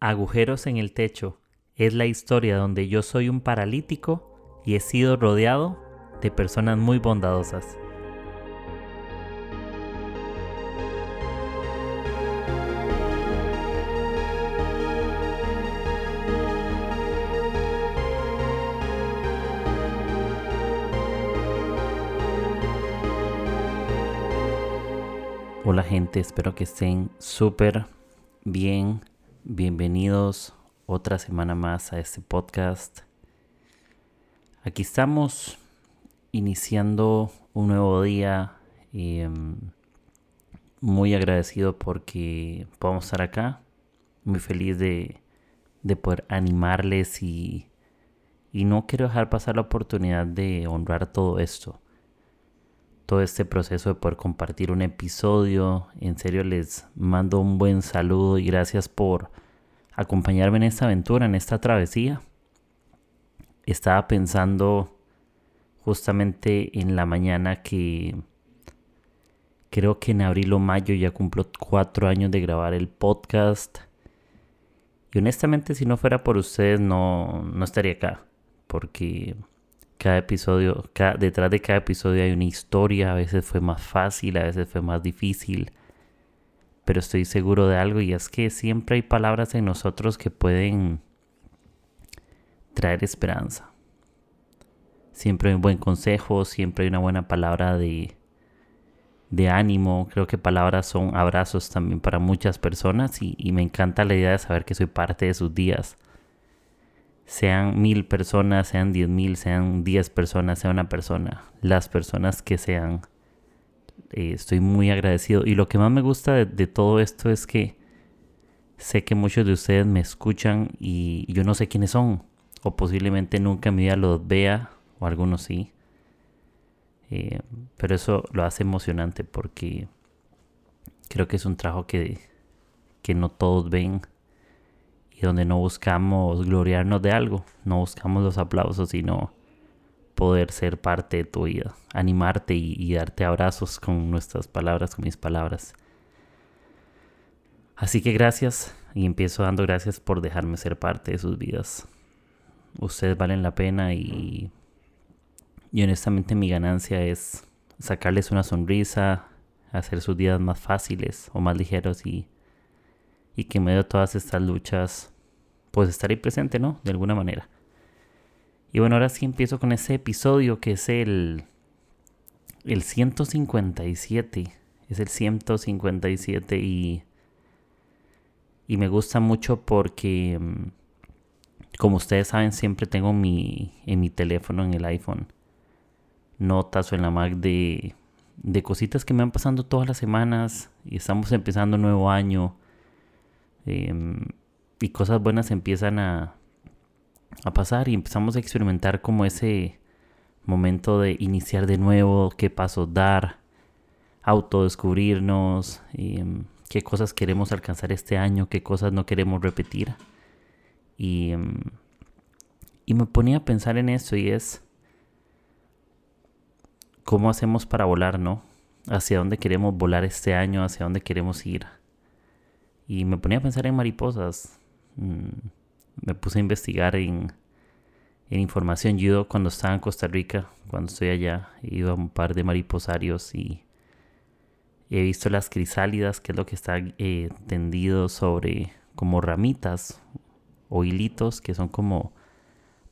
Agujeros en el techo es la historia donde yo soy un paralítico y he sido rodeado de personas muy bondadosas. Hola gente, espero que estén súper bien. Bienvenidos otra semana más a este podcast. Aquí estamos iniciando un nuevo día y em, muy agradecido porque podemos estar acá. Muy feliz de, de poder animarles y, y no quiero dejar pasar la oportunidad de honrar todo esto todo este proceso de poder compartir un episodio. En serio les mando un buen saludo y gracias por acompañarme en esta aventura, en esta travesía. Estaba pensando justamente en la mañana que creo que en abril o mayo ya cumplo cuatro años de grabar el podcast. Y honestamente si no fuera por ustedes no, no estaría acá. Porque cada episodio, detrás de cada episodio hay una historia, a veces fue más fácil, a veces fue más difícil, pero estoy seguro de algo y es que siempre hay palabras en nosotros que pueden traer esperanza. Siempre hay un buen consejo, siempre hay una buena palabra de, de ánimo. Creo que palabras son abrazos también para muchas personas y, y me encanta la idea de saber que soy parte de sus días sean mil personas, sean diez mil, sean diez personas, sea una persona, las personas que sean, eh, estoy muy agradecido. Y lo que más me gusta de, todo esto es que sé que muchos de ustedes me escuchan y yo no sé quiénes son, o posiblemente nunca en mi vida los vea, o algunos sí. Eh, pero eso lo hace emocionante porque creo que es un trabajo que, que no todos ven y donde no buscamos gloriarnos de algo, no buscamos los aplausos, sino poder ser parte de tu vida, animarte y, darte abrazos con nuestras palabras, con mis palabras. Así que gracias y empiezo dando gracias por dejarme ser parte de sus vidas. Ustedes valen la pena y, y honestamente mi ganancia es sacarles una sonrisa, hacer sus días más fáciles o más ligeros y y que en medio de todas estas luchas, pues estar ahí presente, ¿no? De alguna manera. Y bueno, ahora sí empiezo con ese episodio que es el, el 157. Es el 157 y, y me gusta mucho porque, mm, como ustedes saben, siempre tengo mi, en mi teléfono, en el iPhone, notas o en la Mac de, de cositas que me van pasando todas las semanas y estamos empezando un nuevo año Em, y cosas buenas empiezan a, a pasar y empezamos a experimentar como ese momento de iniciar de nuevo, qué pasos dar, autodescubrirnos, em, qué cosas queremos alcanzar este año, qué cosas no queremos repetir. Y, em, y me ponía a pensar en eso y es cómo hacemos para volar, ¿no? Hacia dónde queremos volar este año, hacia dónde queremos ir. Y me ponía a pensar en mariposas. Mm, me puse a investigar en, en información. Yo cuando estaba en Costa Rica, cuando estoy allá, he ido a un par de mariposarios y he visto las crisálidas, que es lo que está eh, tendido sobre como ramitas o hilitos que son como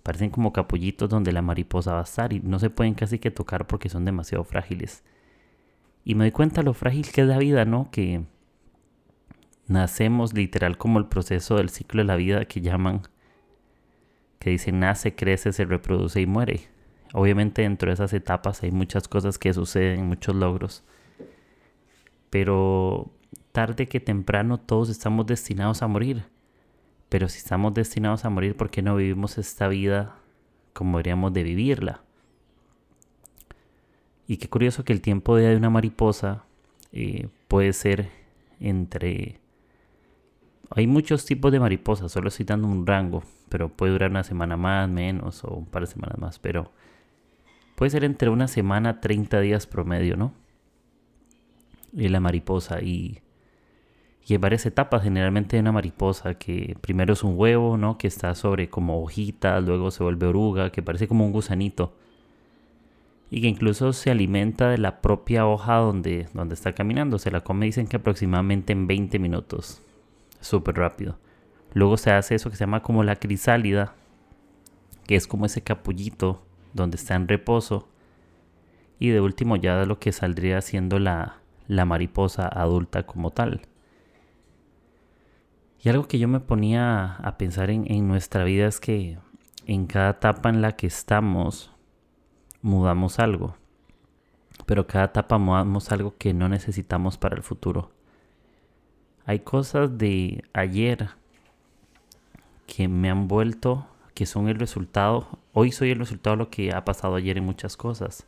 parecen como capullitos donde la mariposa va a estar y no se pueden casi que tocar porque son demasiado frágiles. Y me doy cuenta lo frágil que es la vida, ¿no? Que nacemos literal como el proceso del ciclo de la vida que llaman, que dicen nace, crece, se reproduce y muere. Obviamente dentro de esas etapas hay muchas cosas que suceden, muchos logros. Pero tarde que temprano todos estamos destinados a morir. Pero si estamos destinados a morir, ¿por qué no vivimos esta vida como deberíamos de vivirla? Y qué curioso que el tiempo de una mariposa eh, puede ser entre hay muchos tipos de mariposas, solo estoy dando un rango, pero puede durar una semana más, menos o un par de semanas más, pero puede ser entre una semana, 30 días promedio, ¿no? Y la mariposa y, Y hay varias etapas generalmente de una mariposa, que primero es un huevo, ¿no? Que está sobre como hojitas, luego se vuelve oruga, que parece como un gusanito. Y que incluso se alimenta de la propia hoja donde, donde está caminando. Se la come, dicen que aproximadamente en 20 minutos. Súper rápido. Luego se hace eso que se llama como la crisálida, que es como ese capullito donde está en reposo. Y de último ya lo que saldría siendo la, la mariposa adulta como tal. Y algo que yo me ponía a pensar en, en nuestra vida es que en cada etapa en la que estamos mudamos algo. Pero cada etapa mudamos algo que no necesitamos para el futuro. Hay cosas de ayer que me han vuelto, que son el resultado, hoy soy el resultado de lo que ha pasado ayer en muchas cosas.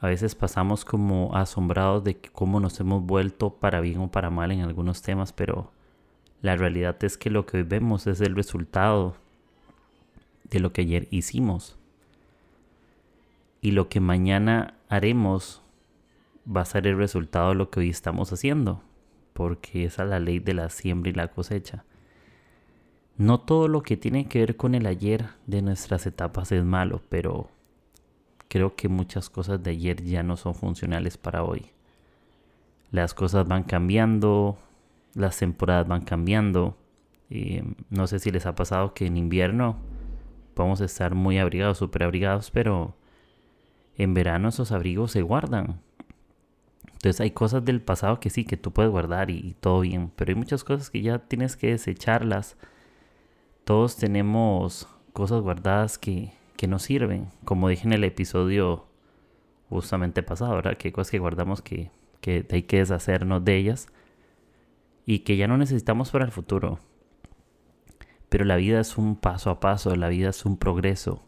A veces pasamos como asombrados de cómo nos hemos vuelto para bien o para mal en algunos temas, pero la realidad es que lo que hoy vemos es el resultado de lo que ayer hicimos. Y lo que mañana haremos va a ser el resultado de lo que hoy estamos haciendo, porque esa es la ley de la siembra y la cosecha. No todo lo que tiene que ver con el ayer de nuestras etapas es malo, pero creo que muchas cosas de ayer ya no son funcionales para hoy. Las cosas van cambiando, las temporadas van cambiando. Eh, no sé si les ha pasado que en invierno podemos estar muy abrigados, súper abrigados, pero en verano esos abrigos se guardan. Entonces hay cosas del pasado que sí, que tú puedes guardar y, todo bien, pero hay muchas cosas que ya tienes que desecharlas. Todos tenemos cosas guardadas que, que nos sirven. Como dije en el episodio justamente pasado, ¿verdad? Que cosas que guardamos que, que hay que deshacernos de ellas y que ya no necesitamos para el futuro. Pero la vida es un paso a paso, la vida es un progreso.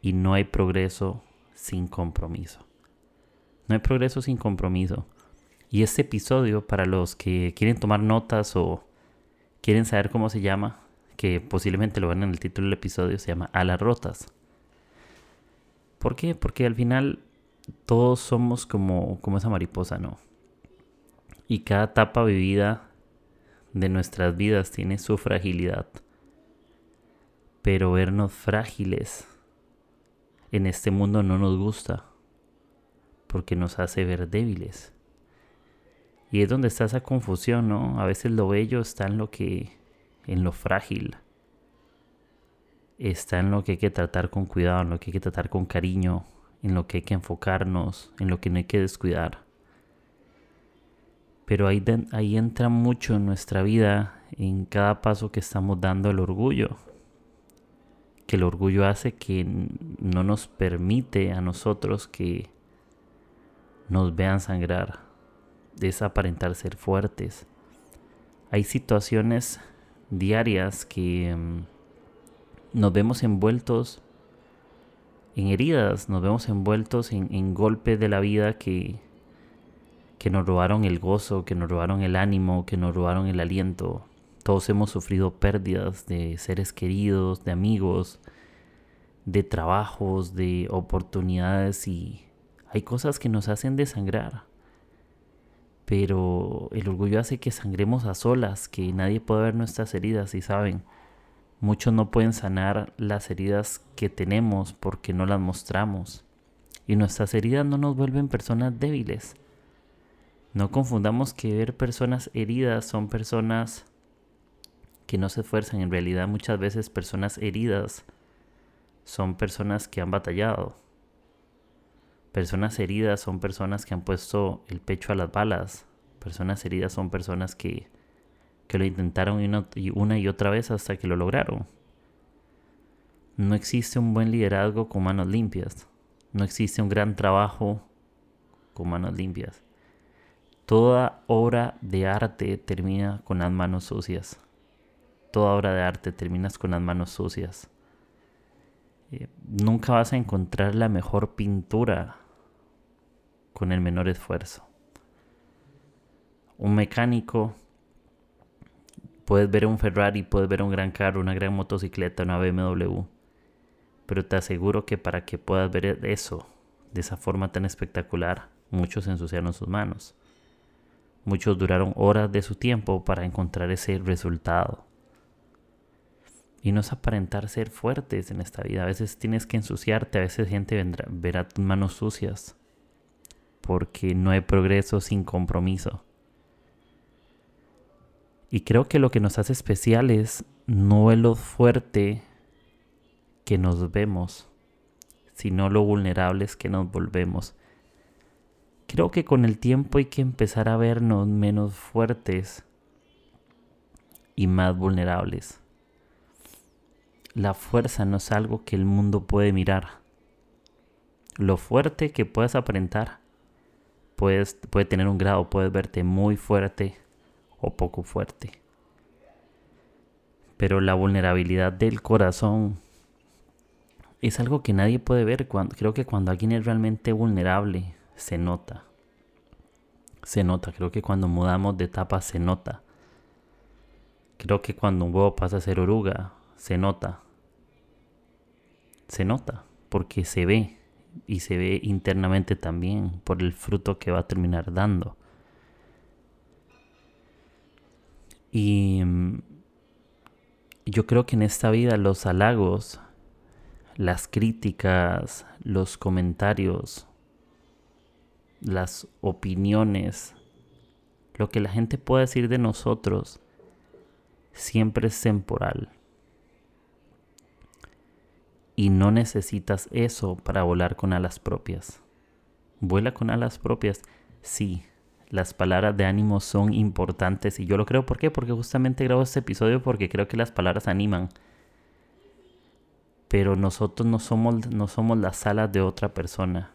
Y no hay progreso sin compromiso. No hay progreso sin compromiso. Y este episodio, para los que quieren tomar notas o quieren saber cómo se llama, que posiblemente lo ven en el título del episodio, se llama Alas Rotas. ¿Por qué? Porque al final todos somos como, como esa mariposa, ¿no? Y cada etapa vivida de nuestras vidas tiene su fragilidad. Pero vernos frágiles en este mundo no nos gusta, porque nos hace ver débiles. Y es donde está esa confusión, ¿no? A veces lo bello está en lo que en lo frágil. Está en lo que hay que tratar con cuidado, en lo que hay que tratar con cariño, en lo que hay que enfocarnos, en lo que no hay que descuidar. Pero ahí, ahí entra mucho en nuestra vida, en cada paso que estamos dando el orgullo. Que el orgullo hace que no nos permite a nosotros que nos vean sangrar, desaparentar ser fuertes. Hay situaciones diarias que mm, nos vemos envueltos en heridas, nos vemos envueltos en, golpes de la vida que, que nos robaron el gozo, que nos robaron el ánimo, que nos robaron el aliento. Todos hemos sufrido pérdidas de seres queridos, de amigos, de trabajos, de oportunidades y hay cosas que nos hacen desangrar pero el orgullo hace que sangremos a solas, que nadie pueda ver nuestras heridas. Y saben, muchos no pueden sanar las heridas que tenemos porque no las mostramos. Y nuestras heridas no nos vuelven personas débiles. No confundamos que ver personas heridas son personas que no se esfuerzan, en realidad muchas veces personas heridas son personas que han batallado Personas heridas son personas que han puesto el pecho a las balas. Personas heridas son personas que, que lo intentaron una y otra vez hasta que lo lograron. No existe un buen liderazgo con manos limpias. No existe un gran trabajo con manos limpias. Toda obra de arte termina con las manos sucias. Toda obra de arte terminas con las manos sucias. Eh, nunca vas a encontrar la mejor pintura con el menor esfuerzo. Un mecánico, puedes ver un Ferrari, puedes ver un gran carro, una gran motocicleta, una BMW, pero te aseguro que para que puedas ver eso de esa forma tan espectacular, muchos ensuciaron sus manos. Muchos duraron horas de su tiempo para encontrar ese resultado. Y no es aparentar ser fuertes en esta vida. A veces tienes que ensuciarte, a veces gente vendrá, verá tus manos sucias. Porque no hay progreso sin compromiso. Y creo que lo que nos hace especiales no es lo fuerte que nos vemos, sino lo vulnerables que nos volvemos. Creo que con el tiempo hay que empezar a vernos menos fuertes y más vulnerables. La fuerza no es algo que el mundo puede mirar. Lo fuerte que puedes aparentar puedes, puede tener un grado, puedes verte muy fuerte o poco fuerte. Pero la vulnerabilidad del corazón es algo que nadie puede ver. Cuando, creo que cuando alguien es realmente vulnerable, se nota. Se nota. Creo que cuando mudamos de etapa, se nota. Creo que cuando un huevo pasa a ser oruga, se nota. Se nota. Porque se ve. Y se ve internamente también por el fruto que va a terminar dando. Y mm, yo creo que en esta vida los halagos, las críticas, los comentarios, las opiniones, lo que la gente puede decir de nosotros, siempre es temporal. Y no necesitas eso para volar con alas propias. Vuela con alas propias, sí, las palabras de ánimo son importantes y yo lo creo. ¿Por qué? Porque justamente grabo este episodio porque creo que las palabras animan. Pero nosotros no somos, no somos las alas de otra persona.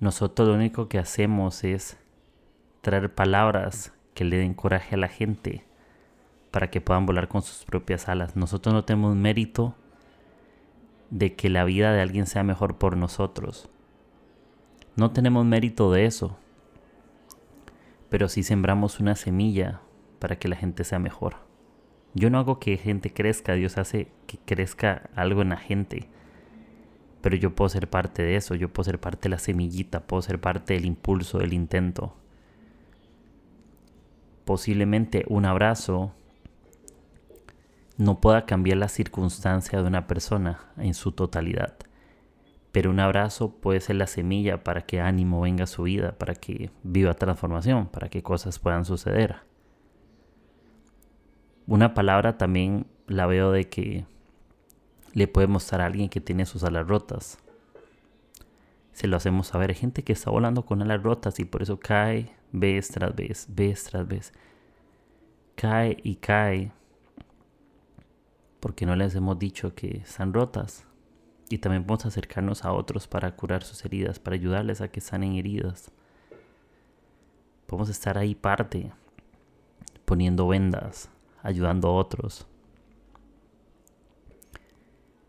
Nosotros lo único que hacemos es traer palabras que le den coraje a la gente para que puedan volar con sus propias alas. Nosotros no tenemos mérito de que la vida de alguien sea mejor por nosotros. No tenemos mérito de eso pero si sembramos una semilla para que la gente sea mejor. Yo no hago que gente crezca, Dios hace que crezca algo en la gente. Pero yo puedo ser parte de eso, yo puedo ser parte de la semillita, puedo ser parte del impulso, del intento. Posiblemente un abrazo no pueda cambiar la circunstancia de una persona en su totalidad pero un abrazo puede ser la semilla para que ánimo venga a su vida, para que viva transformación, para que cosas puedan suceder. Una palabra también la veo de que le puede mostrar a alguien que tiene sus alas rotas. Se lo hacemos saber. Hay gente que está volando con alas rotas y por eso cae vez tras vez, vez tras vez. Cae y cae. Porque no les hemos dicho que están rotas y también podemos acercarnos a otros para curar sus heridas, para ayudarles a que sanen heridas. Podemos estar ahí parte, poniendo vendas, ayudando a otros.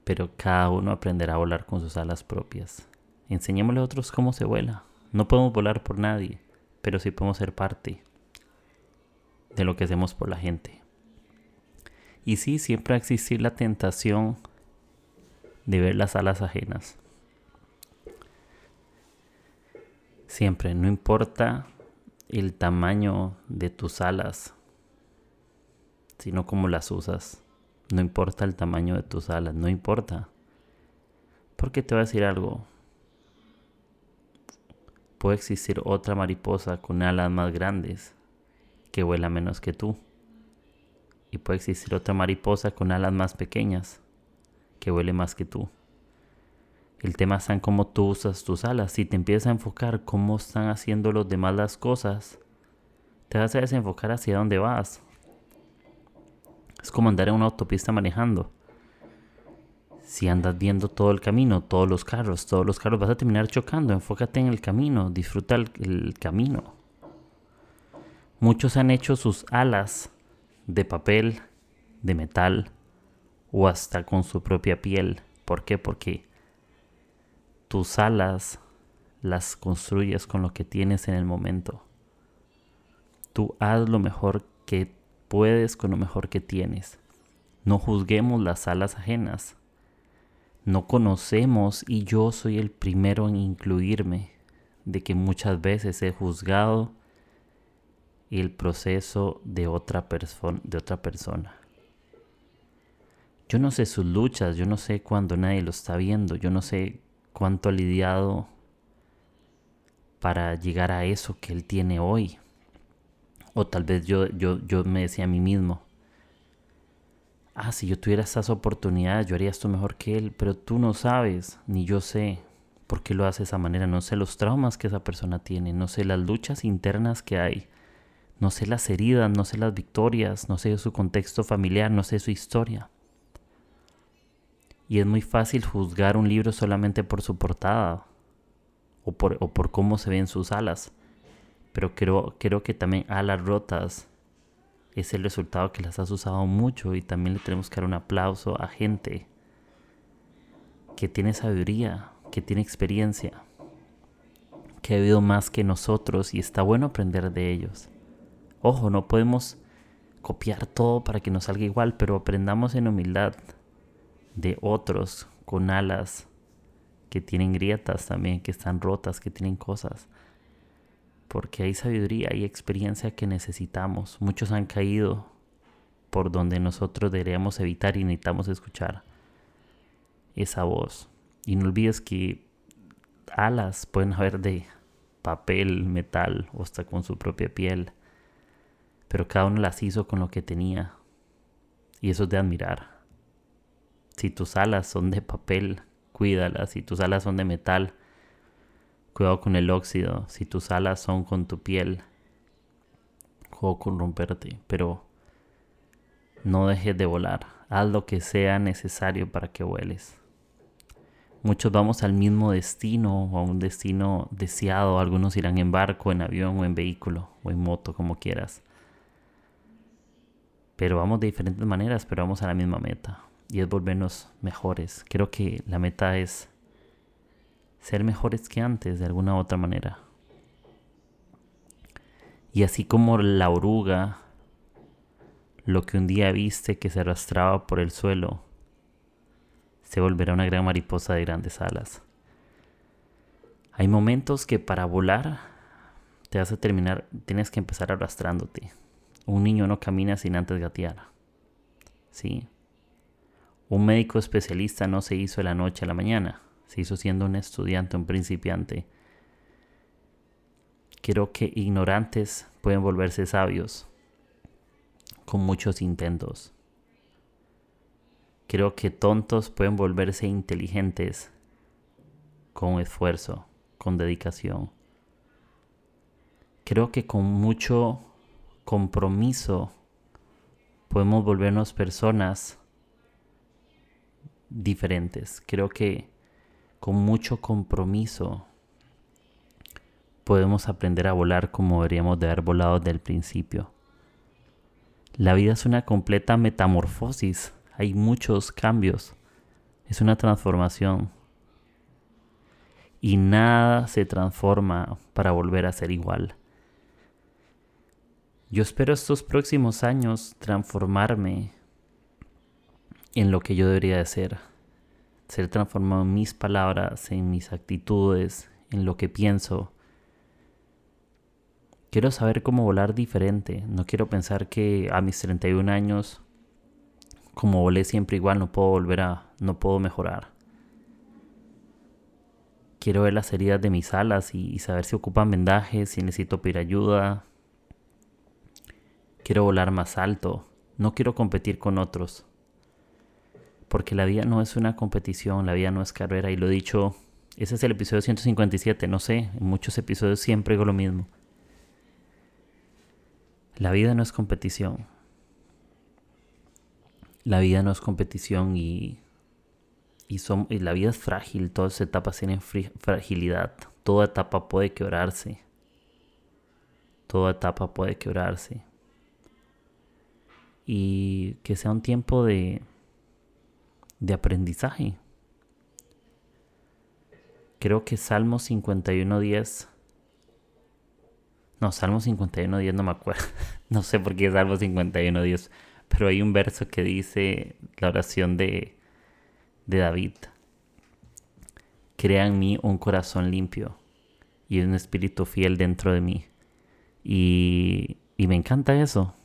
Pero cada uno aprenderá a volar con sus alas propias. Enseñémosle a otros cómo se vuela. No podemos volar por nadie, pero sí podemos ser parte de lo que hacemos por la gente. Y sí, siempre va a existir la tentación de ver las alas ajenas. Siempre, no importa el tamaño de tus alas, sino cómo las usas. No importa el tamaño de tus alas, no importa. Porque te voy a decir algo. Puede existir otra mariposa con alas más grandes que vuela menos que tú. Y puede existir otra mariposa con alas más pequeñas que huele más que tú. El tema está en cómo tú usas tus alas. Si te empiezas a enfocar cómo están haciendo los demás las cosas, te vas a desenfocar hacia dónde vas. Es como andar en una autopista manejando. Si andas viendo todo el camino, todos los carros, todos los carros, vas a terminar chocando. Enfócate en el camino, disfruta el, el camino. Muchos han hecho sus alas de papel, de metal, o hasta con su propia piel. ¿Por qué? Porque tus alas las construyes con lo que tienes en el momento. Tú haz lo mejor que puedes con lo mejor que tienes. No juzguemos las alas ajenas. No conocemos y yo soy el primero en incluirme de que muchas veces he juzgado el proceso de otra, de otra persona. Yo no sé sus luchas, yo no sé cuándo nadie lo está viendo, yo no sé cuánto ha lidiado para llegar a eso que él tiene hoy. O tal vez yo, yo, yo me decía a mí mismo, ah, si yo tuviera estas oportunidades, yo haría esto mejor que él, pero tú no sabes, ni yo sé por qué lo hace de esa manera, no sé los traumas que esa persona tiene, no sé las luchas internas que hay, no sé las heridas, no sé las victorias, no sé su contexto familiar, no sé su historia. Y es muy fácil juzgar un libro solamente por su portada o por, cómo se ven sus alas. Pero creo, creo que también alas rotas es el resultado que las has usado mucho y también le tenemos que dar un aplauso a gente que tiene sabiduría, que tiene experiencia, que ha vivido más que nosotros y está bueno aprender de ellos. Ojo, no podemos copiar todo para que nos salga igual, pero aprendamos en humildad de otros con alas que tienen grietas también, que están rotas, que tienen cosas porque hay sabiduría, hay experiencia que necesitamos. Muchos han caído por donde nosotros deberíamos evitar y necesitamos escuchar esa voz. Y no olvides que alas pueden haber de papel, metal o hasta con su propia piel, pero cada uno las hizo con lo que tenía. Y eso es de admirar. Si tus alas son de papel, cuídalas. Si tus alas son de metal, Cuidado con el óxido. Si tus alas son con tu piel, juego con romperte. Pero no dejes de volar. Haz lo que sea necesario para que vueles. Muchos vamos al mismo destino o a un destino deseado. Algunos irán en barco, en avión o en vehículo o en moto, como quieras. Pero vamos de diferentes maneras, pero vamos a la misma meta. Y es volvernos mejores. Creo que la meta es ser mejores que antes de alguna otra manera. Y así como la oruga, lo que un día viste que se arrastraba por el suelo, se volverá una gran mariposa de grandes alas. Hay momentos que para volar te hace terminar, tienes que empezar arrastrándote. Un niño no camina sin antes gatear. Sí. Un médico especialista no se hizo de la noche a la mañana se hizo siendo un estudiante, un principiante. Creo que ignorantes pueden volverse sabios con muchos intentos. Creo que tontos pueden volverse inteligentes con esfuerzo, con dedicación. Creo que con mucho compromiso podemos volvernos personas diferentes. Creo que con mucho compromiso podemos aprender a volar como deberíamos de haber volado desde el principio. La vida es una completa metamorfosis, hay muchos cambios, es una transformación. Y nada se transforma para volver a ser igual. Yo espero estos próximos años transformarme en lo que yo debería de ser ser transformado en mis palabras, en mis actitudes, en lo que pienso. Quiero saber cómo volar diferente. No quiero pensar que a mis 31 años, como volé siempre igual, no puedo volver a, no puedo mejorar. Quiero ver las heridas de mis alas y, saber si ocupan vendajes, si necesito pedir ayuda. Quiero volar más alto. No quiero competir con otros porque la vida no es una competición, la vida no es carrera, y lo he dicho, ese es el episodio 157, no sé, en muchos episodios siempre digo lo mismo. La vida no es competición. La vida no es competición y, y, son, y la vida es frágil, todas etapas tienen fragilidad, toda etapa puede quebrarse, toda etapa puede quebrarse. Y que sea un tiempo de, de aprendizaje. Creo que Salmo 51.10. No, Salmo 51.10 no me acuerdo. no sé por qué es Salmo 51.10. Pero hay un verso que dice la oración de, de David. Crea en mí un corazón limpio y un espíritu fiel dentro de mí. Y, Y me encanta eso.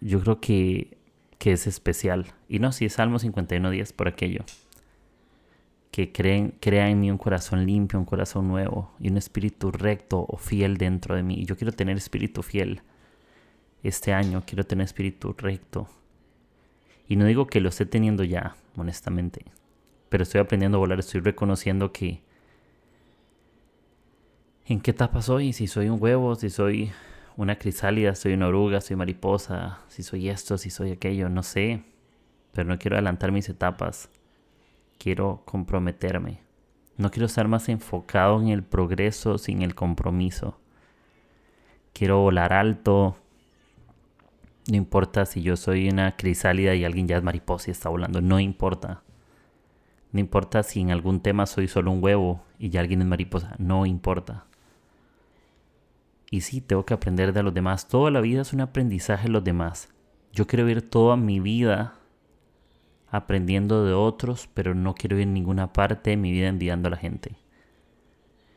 Yo creo que, que es especial. Y no, si es Salmo 51.10 por aquello. Que creen, crea en mí un corazón limpio, un corazón nuevo y un espíritu recto o fiel dentro de mí. Y yo quiero tener espíritu fiel. Este año quiero tener espíritu recto. Y no digo que lo esté teniendo ya, honestamente. Pero estoy aprendiendo a volar, estoy reconociendo que... ¿En qué etapa soy? Si soy un huevo, si soy una crisálida, soy una oruga, soy mariposa, si soy esto, si soy aquello, no sé. Pero no quiero adelantar mis etapas. Quiero comprometerme. No quiero estar más enfocado en el progreso sin el compromiso. Quiero volar alto. No importa si yo soy una crisálida y alguien ya es mariposa y está volando. No importa. No importa si en algún tema soy solo un huevo y ya alguien es mariposa. No importa. Y sí, tengo que aprender de los demás. Toda la vida es un aprendizaje de los demás. Yo quiero vivir toda mi vida aprendiendo de otros, pero no quiero ir en ninguna parte de mi vida enviando a la gente.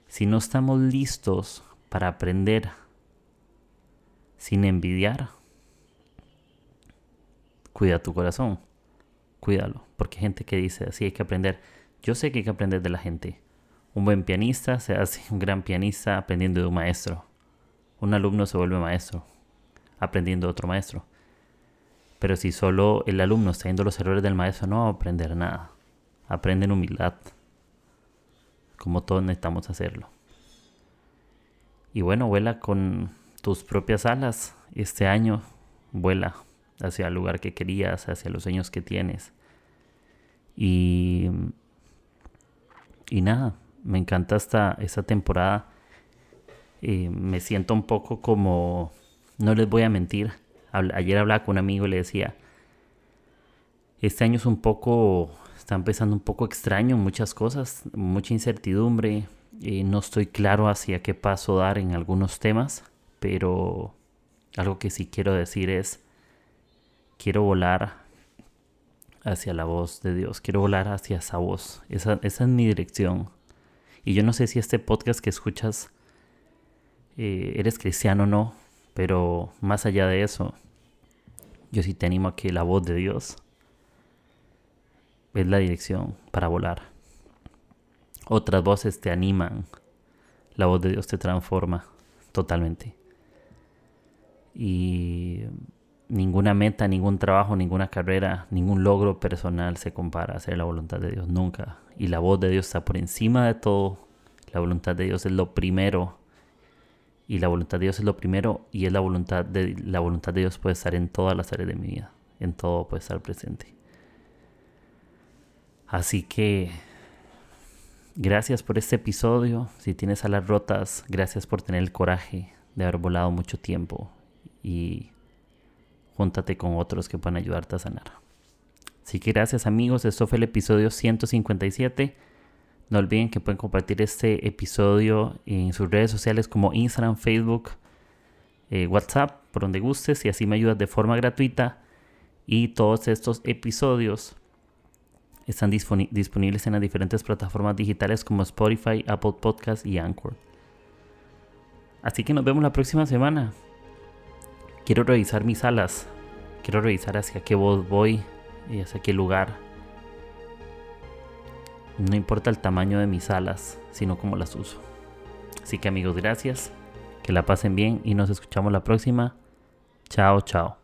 Si no estamos listos para aprender sin envidiar, cuida tu corazón, cuídalo, porque hay gente que dice así hay que aprender. Yo sé que hay que aprender de la gente. Un buen pianista se hace un gran pianista aprendiendo de un maestro un alumno se vuelve maestro, aprendiendo otro maestro. Pero si solo el alumno está viendo los errores del maestro, no va a aprender nada. Aprende en humildad, como todos necesitamos hacerlo. Y bueno, vuela con tus propias alas este año. Vuela hacia el lugar que querías, hacia los sueños que tienes. Y, y nada, me encanta esta, esta temporada me siento un poco como, no les voy a mentir, ayer hablaba con un amigo y le decía, este año es un poco, está empezando un poco extraño, muchas cosas, mucha incertidumbre, y no estoy claro hacia qué paso dar en algunos temas, pero algo que sí quiero decir es, quiero volar hacia la voz de Dios, quiero volar hacia esa voz, esa, esa es mi dirección. Y yo no sé si este podcast que escuchas eh, eres cristiano o no, pero más allá de eso, yo sí te animo a que la voz de Dios es la dirección para volar. Otras voces te animan, la voz de Dios te transforma totalmente. Y ninguna meta, ningún trabajo, ninguna carrera, ningún logro personal se compara a hacer la voluntad de Dios, nunca. Y la voz de Dios está por encima de todo. La voluntad de Dios es lo primero y la voluntad de Dios es lo primero y es la voluntad de la voluntad de Dios puede estar en todas las áreas de mi vida, en todo puede estar presente. Así que gracias por este episodio. Si tienes alas rotas, gracias por tener el coraje de haber volado mucho tiempo y júntate con otros que puedan ayudarte a sanar. Así que gracias amigos, esto fue el episodio 157. No olviden que pueden compartir este episodio en sus redes sociales como Instagram, Facebook, eh, WhatsApp, por donde gustes y así me ayudas de forma gratuita. Y todos estos episodios están disponibles en las diferentes plataformas digitales como Spotify, Apple Podcast y Anchor. Así que nos vemos la próxima semana. Quiero revisar mis alas. Quiero revisar hacia qué voz voy y hacia qué lugar no importa el tamaño de mis alas, sino cómo las uso. Así que amigos, gracias. Que la pasen bien y nos escuchamos la próxima. Chao, chao.